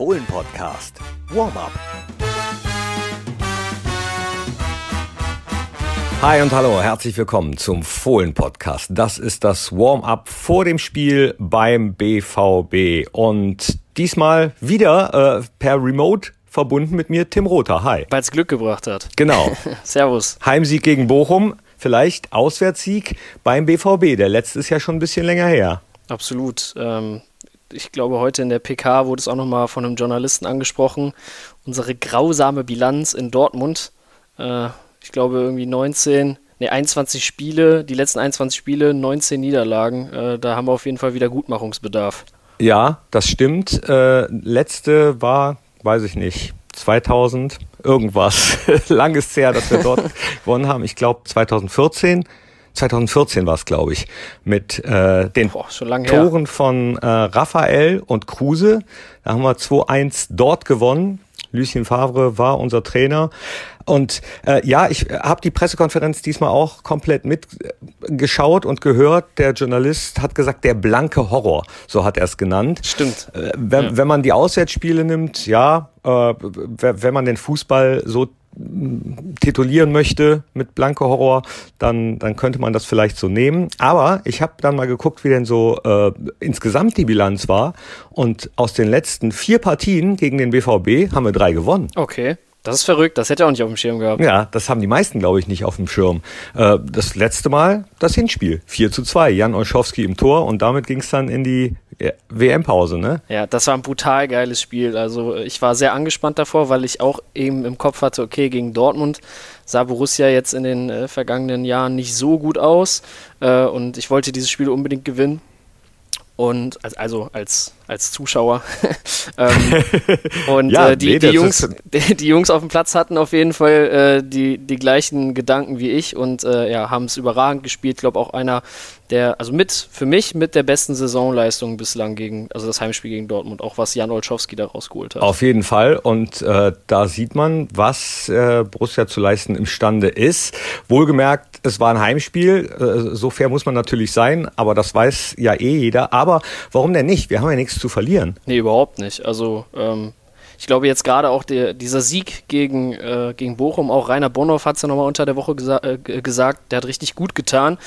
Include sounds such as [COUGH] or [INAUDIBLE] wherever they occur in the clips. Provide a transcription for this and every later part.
Fohlen-Podcast. Warm-up. Hi und hallo, herzlich willkommen zum Fohlen-Podcast. Das ist das Warm-up vor dem Spiel beim BVB. Und diesmal wieder äh, per Remote verbunden mit mir Tim Rother. Hi. Weil es Glück gebracht hat. Genau. [LAUGHS] Servus. Heimsieg gegen Bochum, vielleicht Auswärtssieg beim BVB. Der letzte ist ja schon ein bisschen länger her. Absolut. Ähm, ich glaube, heute in der PK wurde es auch nochmal von einem Journalisten angesprochen. Unsere grausame Bilanz in Dortmund. Äh, ich glaube, irgendwie 19, nee, 21 Spiele, die letzten 21 Spiele, 19 Niederlagen. Äh, da haben wir auf jeden Fall wieder Gutmachungsbedarf. Ja, das stimmt. Äh, letzte war, weiß ich nicht, 2000 irgendwas. [LAUGHS] Lang ist her, dass wir dort [LAUGHS] gewonnen haben. Ich glaube 2014. 2014 war es, glaube ich, mit äh, den Boah, Toren her. von äh, Raphael und Kruse. Da haben wir 2-1 dort gewonnen. Lucien Favre war unser Trainer. Und äh, ja, ich habe die Pressekonferenz diesmal auch komplett mitgeschaut und gehört. Der Journalist hat gesagt, der blanke Horror, so hat er es genannt. Stimmt. Äh, wenn, Ja. wenn man die Auswärtsspiele nimmt, ja, äh, wenn man den Fußball so titulieren möchte mit Blanke Horror, dann, dann könnte man das vielleicht so nehmen. Aber ich habe dann mal geguckt, wie denn so äh, insgesamt die Bilanz war. Und aus den letzten vier Partien gegen den BVB haben wir drei gewonnen. Okay. Das ist verrückt. Das hätte er auch nicht auf dem Schirm gehabt. Ja, das haben die meisten, glaube ich, nicht auf dem Schirm. Äh, das letzte Mal das Hinspiel. 4 zu 2. Jan Olschowski im Tor und damit ging es dann in die äh, WM-Pause, ne? Ja, das war ein brutal geiles Spiel. Also ich war sehr angespannt davor, weil ich auch eben im Kopf hatte, okay, gegen Dortmund sah Borussia jetzt in den äh, vergangenen Jahren nicht so gut aus äh, und ich wollte dieses Spiel unbedingt gewinnen. Und als- also als, als Zuschauer. [LAUGHS] ähm, [LAUGHS] und Ja, äh, die, nee, die, das Jungs, ist- [LAUGHS] die, die Jungs auf dem Platz hatten auf jeden Fall äh, die, die gleichen Gedanken wie ich und äh, ja, haben es überragend gespielt. Ich glaube auch einer der, also mit, für mich mit der besten Saisonleistung bislang gegen, also das Heimspiel gegen Dortmund, auch was Jan Olschowski da rausgeholt hat. Auf jeden Fall. Und äh, da sieht man, was äh, Borussia zu leisten imstande ist. Wohlgemerkt, es war ein Heimspiel. So fair muss man natürlich sein, aber das weiß ja eh jeder. Aber warum denn nicht? Wir haben ja nichts zu verlieren. Nee, überhaupt nicht. Also, ähm, ich glaube jetzt gerade auch der, dieser Sieg gegen, äh, gegen Bochum, auch Rainer Bonhoff hat es ja nochmal unter der Woche gesa äh, gesagt, der hat richtig gut getan.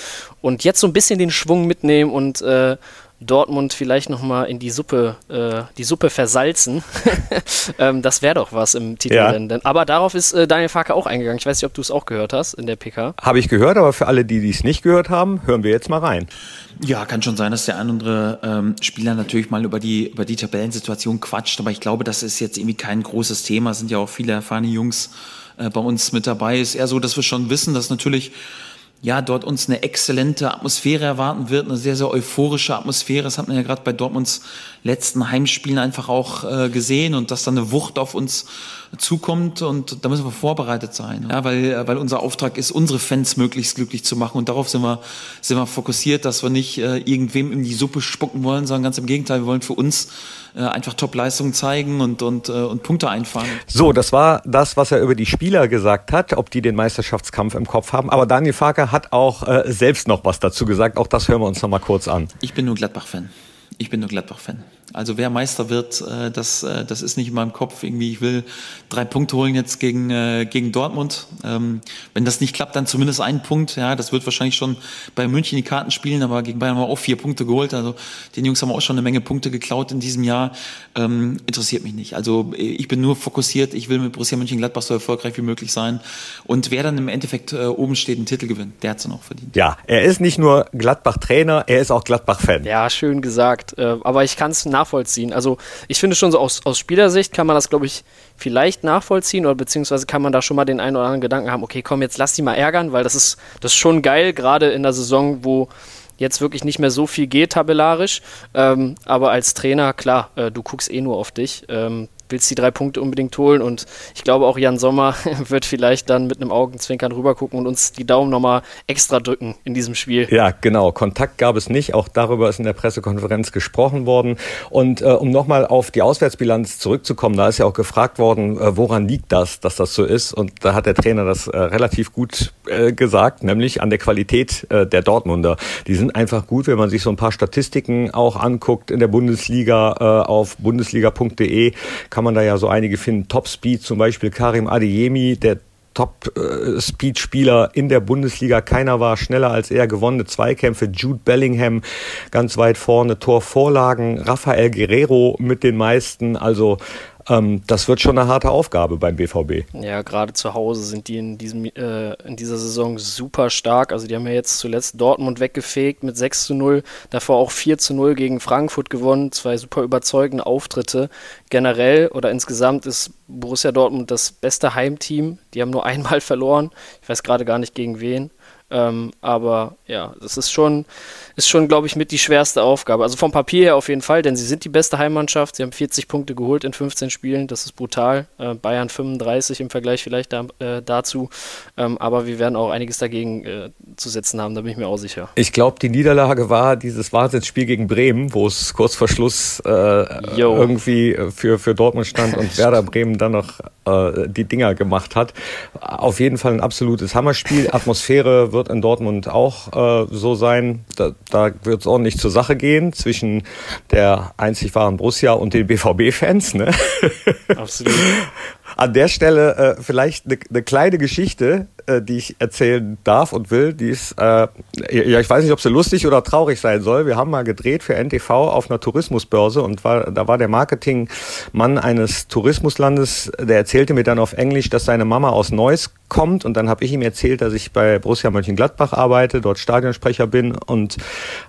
Und jetzt so ein bisschen den Schwung mitnehmen und äh, Dortmund vielleicht nochmal in die Suppe, äh, die Suppe versalzen. [LAUGHS] ähm, das wäre doch was im Titelrennen. Denn- Aber darauf ist äh, Daniel Farke auch eingegangen. Ich weiß nicht, ob du es auch gehört hast in der PK. Habe ich gehört, aber für alle, die dies nicht gehört haben, hören wir jetzt mal rein. Ja, kann schon sein, dass der ein oder andere ähm, Spieler natürlich mal über die, über die Tabellensituation quatscht, aber ich glaube, das ist jetzt irgendwie kein großes Thema. Es sind ja auch viele erfahrene Jungs äh, bei uns mit dabei. Es ist eher so, dass wir schon wissen, dass natürlich ja, dort uns eine exzellente Atmosphäre erwarten wird, eine sehr, sehr euphorische Atmosphäre. Das hat man ja gerade bei Dortmunds letzten Heimspielen einfach auch äh, gesehen und dass da eine Wucht auf uns zukommt und da müssen wir vorbereitet sein. Ja, weil, weil unser Auftrag ist, unsere Fans möglichst glücklich zu machen und darauf sind wir, sind wir fokussiert, dass wir nicht äh, irgendwem in die Suppe spucken wollen, sondern ganz im Gegenteil, wir wollen für uns äh, einfach Top-Leistungen zeigen und, und, äh, und Punkte einfahren. So, das war das, was er über die Spieler gesagt hat, ob die den Meisterschaftskampf im Kopf haben. Aber Daniel Farker hat auch äh, selbst noch was dazu gesagt. Auch das hören wir uns noch mal kurz an. Ich bin nur Gladbach-Fan. Ich bin nur Gladbach-Fan. Also wer Meister wird, äh, das, äh, das ist nicht in meinem Kopf. Irgendwie, ich will drei Punkte holen jetzt gegen, äh, gegen Dortmund. Ähm, wenn das nicht klappt, dann zumindest einen Punkt. Ja, das wird wahrscheinlich schon bei München die Karten spielen, aber gegen Bayern haben wir auch vier Punkte geholt. Also den Jungs haben wir auch schon eine Menge Punkte geklaut in diesem Jahr. Ähm, interessiert mich nicht. Also äh, ich bin nur fokussiert. Ich will mit Borussia Mönchengladbach so erfolgreich wie möglich sein. Und wer dann im Endeffekt äh, oben steht, einen Titel gewinnt, der hat es dann auch verdient. Ja, er ist nicht nur Gladbach-Trainer, er ist auch Gladbach-Fan. Ja, schön gesagt. Äh, aber ich kann es nachvollziehen. Also ich finde schon so aus, aus Spielersicht kann man das, glaube ich, vielleicht nachvollziehen oder beziehungsweise kann man da schon mal den einen oder anderen Gedanken haben, okay, komm, jetzt lass die mal ärgern, weil das ist, das ist schon geil, gerade in der Saison, wo jetzt wirklich nicht mehr so viel geht tabellarisch. Ähm, aber als Trainer, klar, äh, du guckst eh nur auf dich. Ähm, willst die drei Punkte unbedingt holen und ich glaube auch Jan Sommer [LAUGHS] wird vielleicht dann mit einem Augenzwinkern rübergucken und uns die Daumen nochmal extra drücken in diesem Spiel. Ja, genau. Kontakt gab es nicht. Auch darüber ist in der Pressekonferenz gesprochen worden. Und äh, um nochmal auf die Auswärtsbilanz zurückzukommen, da ist ja auch gefragt worden, äh, woran liegt das, dass das so ist? Und da hat der Trainer das äh, relativ gut äh, gesagt, nämlich an der Qualität äh, der Dortmunder. Die sind einfach gut, wenn man sich so ein paar Statistiken auch anguckt in der Bundesliga äh, auf bundesliga.de kann man da ja so einige finden. Top Speed zum Beispiel Karim Adeyemi, der Top-Speed-Spieler in der Bundesliga. Keiner war schneller als er. Gewonnene Zweikämpfe. Jude Bellingham ganz weit vorne. Torvorlagen. Rafael Guerrero mit den meisten. Also ähm, das wird schon eine harte Aufgabe beim BVB. Ja, gerade zu Hause sind die in, diesem, äh, in dieser Saison super stark. Also die haben ja jetzt zuletzt Dortmund weggefegt mit 6 zu 0, davor auch 4 zu 0 gegen Frankfurt gewonnen. Zwei super überzeugende Auftritte. Generell oder insgesamt ist Borussia Dortmund das beste Heimteam. Die haben nur [LAUGHS] einmal verloren. Ich weiß gerade gar nicht gegen wen. Ähm, aber ja, das ist schon, ist schon, glaube ich, mit die schwerste Aufgabe. Also vom Papier her auf jeden Fall, denn sie sind die beste Heimmannschaft. Sie haben 40 Punkte geholt in 15 Spielen. Das ist brutal. Äh, Bayern 35 im Vergleich vielleicht da, äh, dazu. Ähm, aber wir werden auch einiges dagegen äh, zu setzen haben, da bin ich mir auch sicher. Ich glaube, die Niederlage war dieses Wahnsinnsspiel gegen Bremen, wo es kurz vor Schluss äh, irgendwie für, für Dortmund stand und [LAUGHS] Werder Bremen dann noch äh, die Dinger gemacht hat. Auf jeden Fall ein absolutes Hammerspiel. Atmosphäre wird in Dortmund auch äh, so sein. Da, da wird es ordentlich zur Sache gehen zwischen der einzig wahren Borussia und den BVB-Fans. Ne? Absolut. [LAUGHS] An der Stelle äh, vielleicht eine ne kleine Geschichte, äh, die ich erzählen darf und will. Die ist, äh, ja, ich weiß nicht, ob sie lustig oder traurig sein soll. Wir haben mal gedreht für NTV auf einer Tourismusbörse und war, da war der Marketingmann eines Tourismuslandes, der erzählte mir dann auf Englisch, dass seine Mama aus Neuss kommt und dann habe ich ihm erzählt, dass ich bei Borussia Mönchengladbach arbeite, dort Stadionsprecher bin und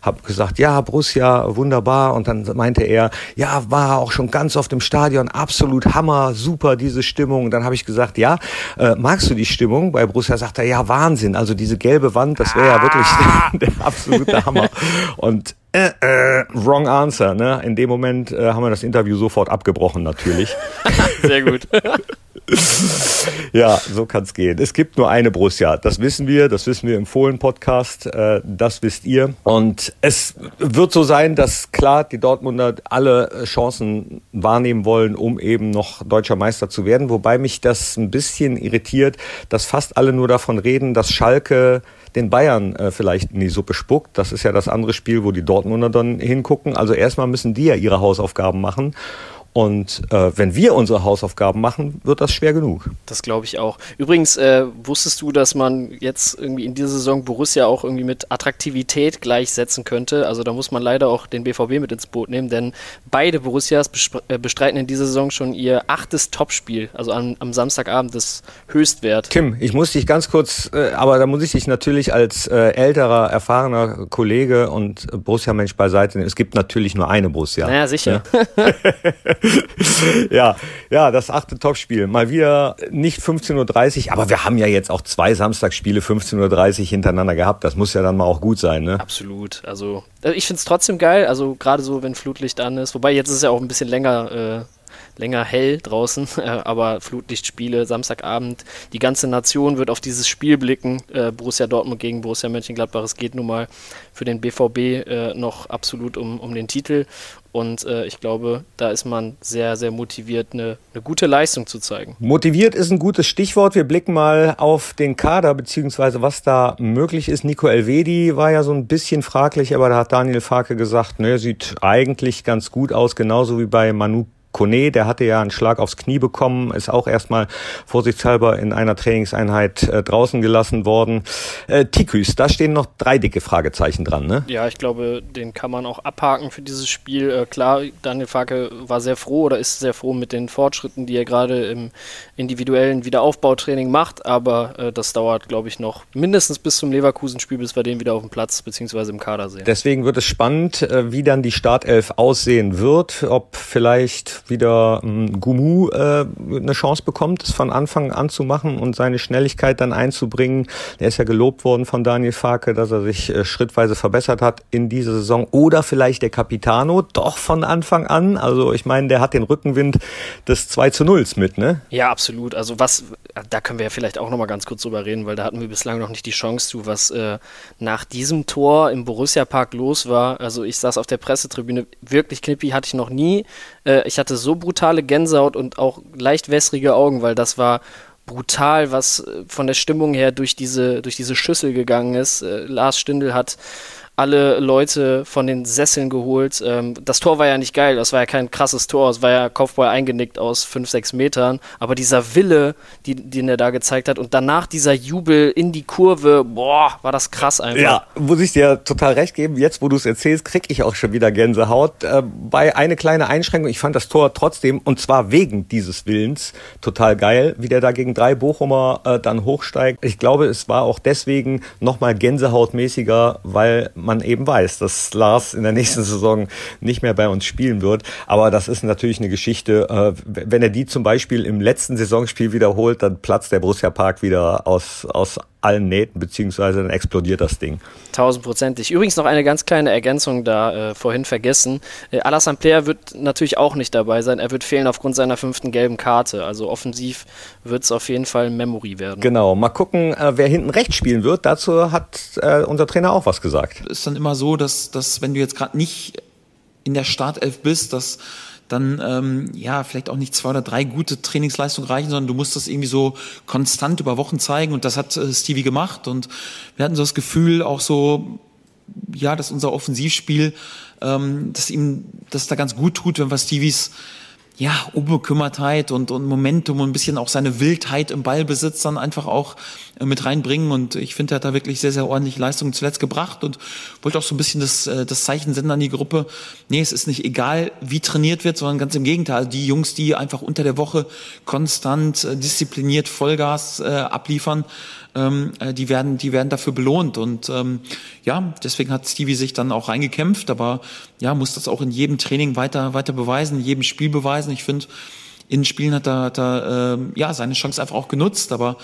habe gesagt, ja, Borussia, wunderbar und dann meinte er, ja, war auch schon ganz oft im Stadion, absolut Hammer, super diese Stimmung und dann habe ich gesagt, ja, äh, magst du die Stimmung? Bei Borussia sagt er, ja, Wahnsinn, also diese gelbe Wand, das wäre ja wirklich [LAUGHS] der absolute Hammer und äh, äh, wrong answer. Ne? In dem Moment äh, haben wir das Interview sofort abgebrochen, natürlich. [LAUGHS] Sehr gut. [LAUGHS] [LAUGHS] ja, so kann es gehen. Es gibt nur eine Borussia. Das wissen wir. Das wissen wir im Fohlen-Podcast. Äh, das wisst ihr. Und es wird so sein, dass klar die Dortmunder alle Chancen wahrnehmen wollen, um eben noch deutscher Meister zu werden. Wobei mich das ein bisschen irritiert, dass fast alle nur davon reden, dass Schalke den Bayern äh, vielleicht in die Suppe spuckt. Das ist ja das andere Spiel, wo die Dortmunder dann hingucken. Also erstmal müssen die ja ihre Hausaufgaben machen. Und äh, wenn wir unsere Hausaufgaben machen, wird das schwer genug. Das glaube ich auch. Übrigens, äh, wusstest du, dass man jetzt irgendwie in dieser Saison Borussia auch irgendwie mit Attraktivität gleichsetzen könnte? Also da muss man leider auch den BVB mit ins Boot nehmen, denn beide Borussias äh, bestreiten in dieser Saison schon ihr achtes Topspiel, also am, am Samstagabend das Höchstwert. Tim, ich muss dich ganz kurz, äh, aber da muss ich dich natürlich als äh, älterer, erfahrener Kollege und Borussia-Mensch beiseite nehmen. Es gibt natürlich nur eine Borussia. Naja, sicher. Ja? [LAUGHS] [LAUGHS] ja, ja, das achte Topspiel. Mal wieder nicht 15.30 Uhr, aber wir haben ja jetzt auch zwei Samstagsspiele 15.30 Uhr hintereinander gehabt. Das muss ja dann mal auch gut sein, ne? Absolut. Also, äh, ich finde es trotzdem geil. Also, gerade so, wenn Flutlicht an ist. Wobei, jetzt ist es ja auch ein bisschen länger. Äh länger hell draußen, [LAUGHS] äh, aber Flutlichtspiele, Samstagabend. Die ganze Nation wird auf dieses Spiel blicken. Äh, Borussia Dortmund gegen Borussia Mönchengladbach. Es geht nun mal für den BVB äh, noch absolut um, um den Titel. Und äh, ich glaube, da ist man sehr, sehr motiviert, eine, eine gute Leistung zu zeigen. Motiviert ist ein gutes Stichwort. Wir blicken mal auf den Kader, beziehungsweise was da möglich ist. Nico Elvedi war ja so ein bisschen fraglich, aber da hat Daniel Farke gesagt, ne, sieht eigentlich ganz gut aus, genauso wie bei Manu Kone, der hatte ja einen Schlag aufs Knie bekommen, ist auch erstmal vorsichtshalber in einer Trainingseinheit äh, draußen gelassen worden. Äh, Tiküs, da stehen noch drei dicke Fragezeichen dran, ne? Ja, ich glaube, den kann man auch abhaken für dieses Spiel. Äh, klar, Daniel Farke war sehr froh oder ist sehr froh mit den Fortschritten, die er gerade im individuellen Wiederaufbautraining macht, aber äh, das dauert, glaube ich, noch mindestens bis zum Leverkusen-Spiel, bis wir den wieder auf dem Platz bzw. im Kader sehen. Deswegen wird es spannend, äh, wie dann die Startelf aussehen wird, ob vielleicht wieder ähm, Gumu äh, eine Chance bekommt, es von Anfang an zu machen und seine Schnelligkeit dann einzubringen. Er ist ja gelobt worden von Daniel Farke, dass er sich äh, schrittweise verbessert hat in dieser Saison. Oder vielleicht der Capitano doch von Anfang an. Also ich meine, der hat den Rückenwind des 2 zu 0 mit, ne? Ja, absolut. Also was, da können wir ja vielleicht auch nochmal ganz kurz drüber reden, weil da hatten wir bislang noch nicht die Chance zu, was äh, nach diesem Tor im Borussia Park los war. Also ich saß auf der Pressetribüne, wirklich knippi hatte ich noch nie. Äh, ich hatte so brutale Gänsehaut und auch leicht wässrige Augen, weil das war brutal, was äh, von der Stimmung her durch diese, durch diese Schüssel gegangen ist. Äh, Lars Stindl hat alle Leute von den Sesseln geholt. Ähm, das Tor war ja nicht geil, das war ja kein krasses Tor, es war ja Kopfball eingenickt aus 5, 6 Metern, aber dieser Wille, die, den er da gezeigt hat und danach dieser Jubel in die Kurve, boah, war das krass einfach. Ja, muss ich dir total recht geben, jetzt wo du es erzählst, krieg ich auch schon wieder Gänsehaut. Äh, bei eine kleine Einschränkung, ich fand das Tor trotzdem, und zwar wegen dieses Willens, total geil, wie der da gegen drei Bochumer äh, dann hochsteigt. Ich glaube, es war auch deswegen nochmal gänsehautmäßiger, weil man eben weiß, dass Lars in der nächsten Saison nicht mehr bei uns spielen wird. Aber das ist natürlich eine Geschichte. Äh, wenn er die zum Beispiel im letzten Saisonspiel wiederholt, dann platzt der Borussia Park wieder aus, aus allen Nähten, beziehungsweise dann explodiert das Ding. Tausendprozentig. Übrigens noch eine ganz kleine Ergänzung da äh, vorhin vergessen. Äh, Alassane Player wird natürlich auch nicht dabei sein. Er wird fehlen aufgrund seiner fünften gelben Karte. Also offensiv wird es auf jeden Fall Memory werden. Genau. Mal gucken, äh, wer hinten rechts spielen wird. Dazu hat äh, unser Trainer auch was gesagt. Ist dann immer so, dass, dass wenn du jetzt gerade nicht in der Startelf bist, dass dann ähm, ja vielleicht auch nicht zwei oder drei gute Trainingsleistungen reichen, sondern du musst das irgendwie so konstant über Wochen zeigen und das hat äh, Stevie gemacht und wir hatten so das Gefühl auch so ja, dass unser Offensivspiel, ähm, dass ihm das da ganz gut tut, wenn wir Stevies ja, Unbekümmertheit und, und Momentum und ein bisschen auch seine Wildheit im Ballbesitz dann einfach auch mit reinbringen. Und ich finde, er hat da wirklich sehr, sehr ordentliche Leistungen zuletzt gebracht und wollte auch so ein bisschen das, äh, das Zeichen senden an die Gruppe. Nee, es ist nicht egal, wie trainiert wird, sondern ganz im Gegenteil. Also die Jungs, die einfach unter der Woche konstant, äh, diszipliniert Vollgas äh, abliefern, ähm, äh, die werden, die werden dafür belohnt. Und ähm, ja, deswegen hat Stevie sich dann auch reingekämpft, aber ja, muss das auch in jedem Training weiter, weiter beweisen, in jedem Spiel beweisen. Ich finde, in Spielen hat er, hat er äh, ja seine Chance einfach auch genutzt, aber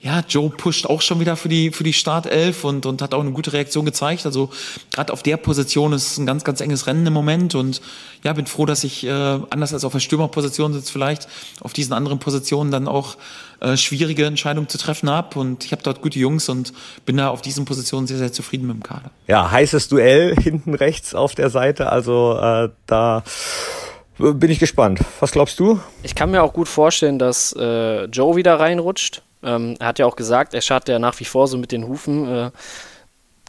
ja, Joe pusht auch schon wieder für die, für die Startelf und, und hat auch eine gute Reaktion gezeigt. Also gerade auf der Position ist es ein ganz, ganz enges Rennen im Moment und ja, bin froh, dass ich äh, anders als auf der Stürmerposition sitzt vielleicht auf diesen anderen Positionen dann auch äh, schwierige Entscheidungen zu treffen habe und ich habe dort gute Jungs und bin da auf diesen Positionen sehr, sehr zufrieden mit dem Kader. Ja, heißes Duell [LAUGHS] hinten rechts auf der Seite, also äh, da bin ich gespannt. Was glaubst du? Ich kann mir auch gut vorstellen, dass äh, Joe wieder reinrutscht ähm, er hat ja auch gesagt, er schadet ja nach wie vor so mit den Hufen. Äh,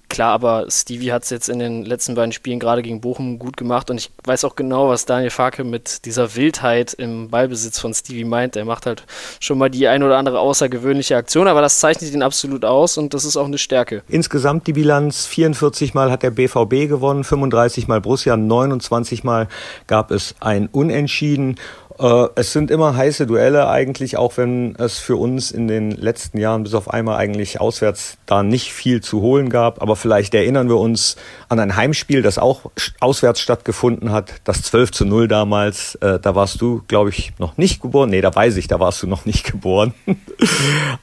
klar, aber Stevie hat es jetzt in den letzten beiden Spielen gerade gegen Bochum gut gemacht und ich weiß auch genau, was Daniel Farke mit dieser Wildheit im Ballbesitz von Stevie meint. Er macht halt schon mal die ein oder andere außergewöhnliche Aktion, aber das zeichnet ihn absolut aus und das ist auch eine Stärke. Insgesamt die Bilanz, 44 Mal hat der BVB gewonnen, 35 Mal Borussia, 29 Mal gab es ein Unentschieden es sind immer heiße Duelle eigentlich, auch wenn es für uns in den letzten Jahren bis auf einmal eigentlich auswärts da nicht viel zu holen gab. Aber vielleicht erinnern wir uns an ein Heimspiel, das auch auswärts stattgefunden hat, das 12 zu 0 damals. Äh, da warst du, glaube ich, noch nicht geboren. Nee, da weiß ich, da warst du noch nicht [LAUGHS] geboren.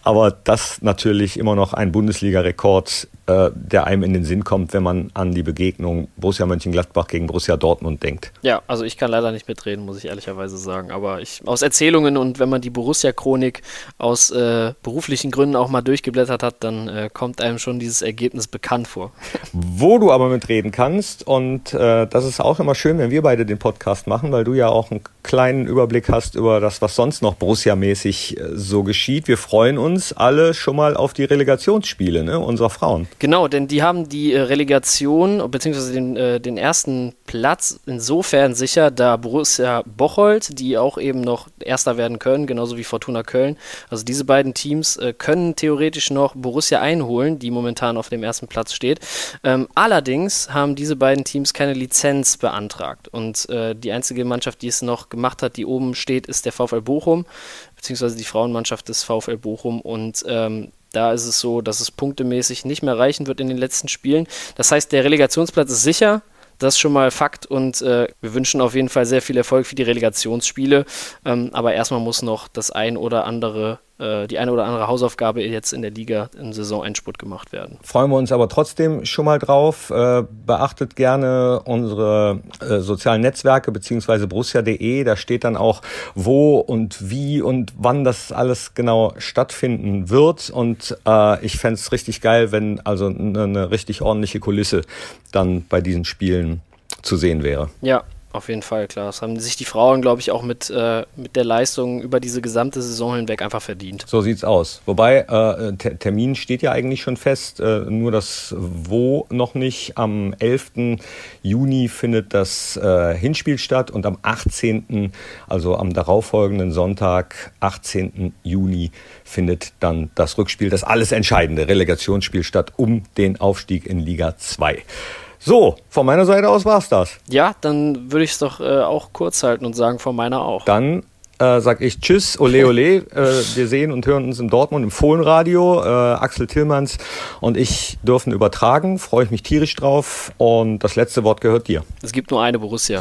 Aber das natürlich immer noch ein Bundesliga-Rekord äh, der einem in den Sinn kommt, wenn man an die Begegnung Borussia Mönchengladbach gegen Borussia Dortmund denkt. Ja, also ich kann leider nicht mitreden, muss ich ehrlicherweise sagen. Aber ich, aus Erzählungen und wenn man die Borussia-Chronik aus äh, beruflichen Gründen auch mal durchgeblättert hat, dann äh, kommt einem schon dieses Ergebnis bekannt vor. [LAUGHS] Wo du aber mitreden kannst, und äh, das ist auch immer schön, wenn wir beide den Podcast machen, weil du ja auch einen kleinen Überblick hast über das, was sonst noch Borussia-mäßig äh, so geschieht. Wir freuen uns alle schon mal auf die Relegationsspiele ne, unserer Frauen. Genau, denn die haben die äh, Relegation bzw. Den, äh, den ersten Platz insofern sicher, da Borussia Bocholt, die auch eben noch Erster werden können, genauso wie Fortuna Köln. Also diese beiden Teams können theoretisch noch Borussia einholen, die momentan auf dem ersten Platz steht. Ähm, allerdings haben diese beiden Teams keine Lizenz beantragt. Und die einzige Mannschaft, die es noch gemacht hat, die oben steht, ist der VfL Bochum, beziehungsweise die Frauenmannschaft des VfL Bochum. Und ähm, da ist es so, dass es punktemäßig nicht mehr reichen wird in den letzten Spielen. Das heißt, der Relegationsplatz ist sicher. Das ist schon mal Fakt und äh, wir wünschen auf jeden Fall sehr viel Erfolg für die Relegationsspiele. Ähm, aber erstmal muss noch das ein oder andere die eine oder andere Hausaufgabe jetzt in der Liga im Saisonendspurt gemacht werden. Freuen wir uns aber trotzdem schon mal drauf. Äh, beachtet gerne unsere äh, sozialen Netzwerke beziehungsweise borussia.de. Da steht dann auch, wo und wie und wann das alles genau stattfinden wird. Und äh, ich fände es richtig geil, wenn also eine, eine richtig ordentliche Kulisse dann bei diesen Spielen zu sehen wäre. Ja, auf jeden Fall, klar. Das haben sich die Frauen, glaube ich, auch mit, äh, mit der Leistung über diese gesamte Saison hinweg einfach verdient. So sieht's aus. Wobei, äh, Ter Termin steht ja eigentlich schon fest, äh, nur das Wo noch nicht. Am 11. Juni findet das äh, Hinspiel statt und am 18., also am darauffolgenden Sonntag, 18. Juni, findet dann das Rückspiel, das alles entscheidende Relegationsspiel statt um den Aufstieg in Liga 2. So, von meiner Seite aus war's das. Ja, dann würde ich es doch äh, auch kurz halten und sagen, von meiner auch. Dann äh, sag ich Tschüss, ole ole. [LAUGHS] äh, wir sehen und hören uns in Dortmund im Fohlenradio. Äh, Axel Tillmanns und ich dürfen übertragen. Freue ich mich tierisch drauf. Und das letzte Wort gehört dir. Es gibt nur eine Borussia.